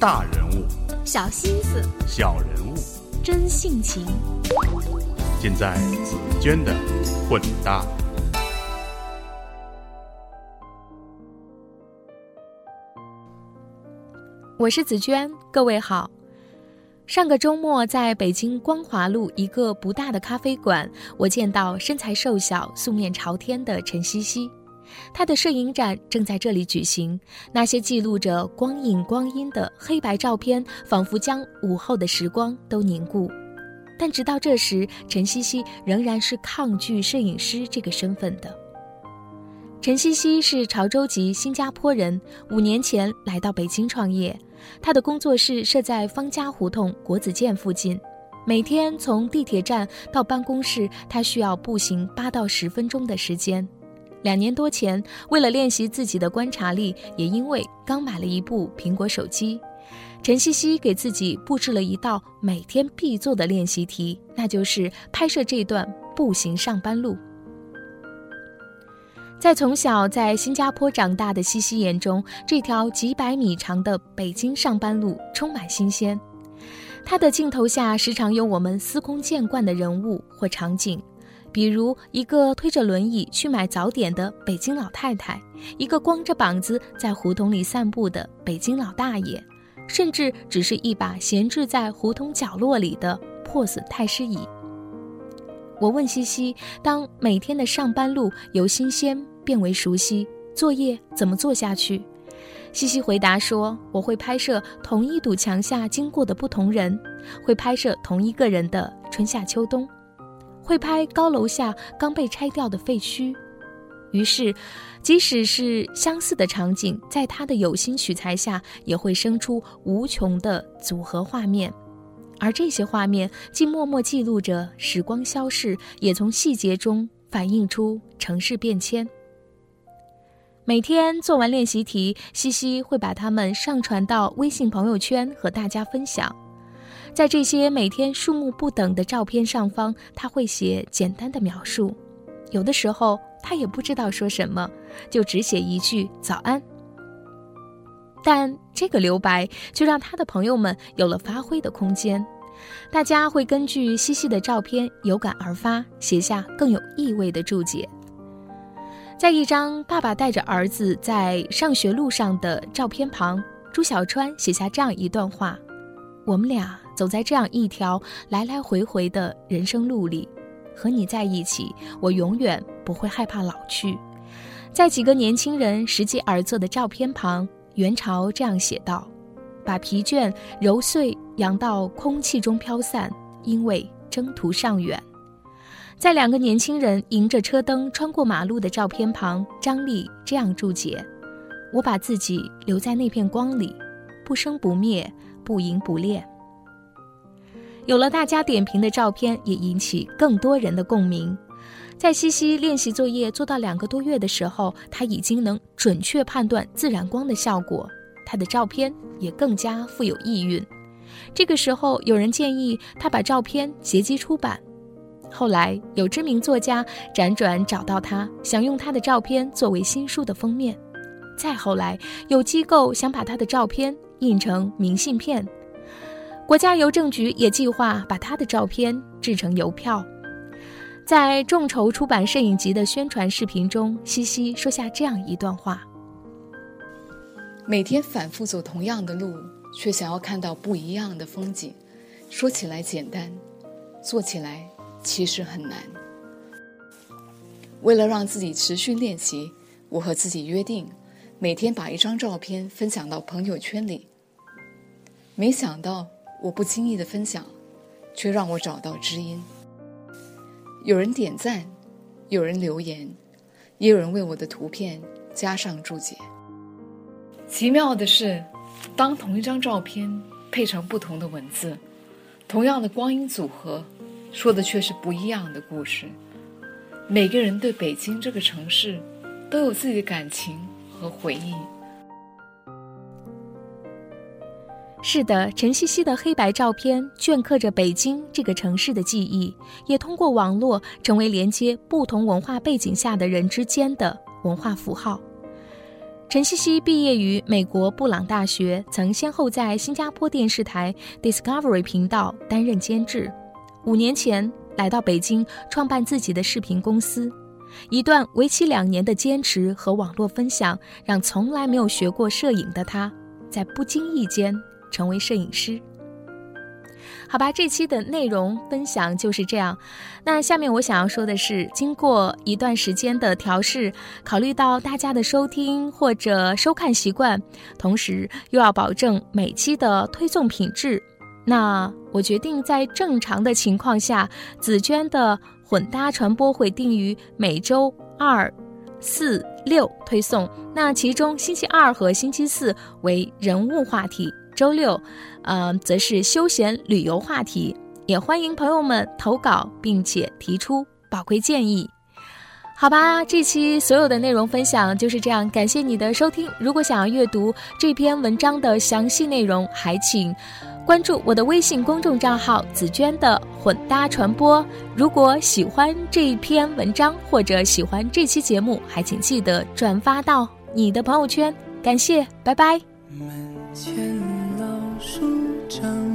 大人物，小心思，小人物，真性情，尽在紫娟的混搭。我是紫娟，各位好。上个周末，在北京光华路一个不大的咖啡馆，我见到身材瘦小、素面朝天的陈茜茜。他的摄影展正在这里举行，那些记录着光影光阴的黑白照片，仿佛将午后的时光都凝固。但直到这时，陈茜茜仍然是抗拒摄影师这个身份的。陈茜茜是潮州籍新加坡人，五年前来到北京创业。他的工作室设在方家胡同国子监附近，每天从地铁站到办公室，他需要步行八到十分钟的时间。两年多前，为了练习自己的观察力，也因为刚买了一部苹果手机，陈茜茜给自己布置了一道每天必做的练习题，那就是拍摄这段步行上班路。在从小在新加坡长大的西西眼中，这条几百米长的北京上班路充满新鲜。他的镜头下时常有我们司空见惯的人物或场景，比如一个推着轮椅去买早点的北京老太太，一个光着膀子在胡同里散步的北京老大爷，甚至只是一把闲置在胡同角落里的破损太师椅。我问西西：“当每天的上班路由新鲜变为熟悉，作业怎么做下去？”西西回答说：“我会拍摄同一堵墙下经过的不同人，会拍摄同一个人的春夏秋冬，会拍高楼下刚被拆掉的废墟。于是，即使是相似的场景，在他的有心取材下，也会生出无穷的组合画面。”而这些画面既默默记录着时光消逝，也从细节中反映出城市变迁。每天做完练习题，西西会把它们上传到微信朋友圈和大家分享。在这些每天数目不等的照片上方，他会写简单的描述。有的时候他也不知道说什么，就只写一句“早安”。但这个留白却让他的朋友们有了发挥的空间，大家会根据西西的照片有感而发，写下更有意味的注解。在一张爸爸带着儿子在上学路上的照片旁，朱小川写下这样一段话：“我们俩走在这样一条来来回回的人生路里，和你在一起，我永远不会害怕老去。”在几个年轻人拾级而坐的照片旁。元朝这样写道：“把疲倦揉碎，扬到空气中飘散，因为征途尚远。”在两个年轻人迎着车灯穿过马路的照片旁，张力这样注解：“我把自己留在那片光里，不生不灭，不迎不恋。”有了大家点评的照片，也引起更多人的共鸣。在西西练习作业做到两个多月的时候，他已经能准确判断自然光的效果，他的照片也更加富有意蕴。这个时候，有人建议他把照片结集出版。后来，有知名作家辗转找到他，想用他的照片作为新书的封面。再后来，有机构想把他的照片印成明信片，国家邮政局也计划把他的照片制成邮票。在众筹出版摄影集的宣传视频中，西西说下这样一段话：每天反复走同样的路，却想要看到不一样的风景。说起来简单，做起来其实很难。为了让自己持续练习，我和自己约定，每天把一张照片分享到朋友圈里。没想到，我不经意的分享，却让我找到知音。有人点赞，有人留言，也有人为我的图片加上注解。奇妙的是，当同一张照片配成不同的文字，同样的光阴组合，说的却是不一样的故事。每个人对北京这个城市，都有自己的感情和回忆。是的，陈茜茜的黑白照片镌刻着北京这个城市的记忆，也通过网络成为连接不同文化背景下的人之间的文化符号。陈茜茜毕业于美国布朗大学，曾先后在新加坡电视台 Discovery 频道担任监制。五年前来到北京，创办自己的视频公司。一段为期两年的坚持和网络分享，让从来没有学过摄影的他，在不经意间成为摄影师。好吧，这期的内容分享就是这样。那下面我想要说的是，经过一段时间的调试，考虑到大家的收听或者收看习惯，同时又要保证每期的推送品质，那我决定在正常的情况下，紫娟的混搭传播会定于每周二、四、六推送。那其中星期二和星期四为人物话题。周六，呃，则是休闲旅游话题，也欢迎朋友们投稿，并且提出宝贵建议。好吧，这期所有的内容分享就是这样，感谢你的收听。如果想要阅读这篇文章的详细内容，还请关注我的微信公众账号“紫娟的混搭传播”。如果喜欢这篇文章或者喜欢这期节目，还请记得转发到你的朋友圈。感谢，拜拜。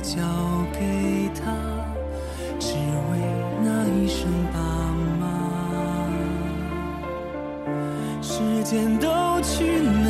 交给他，只为那一声爸妈。时间都去哪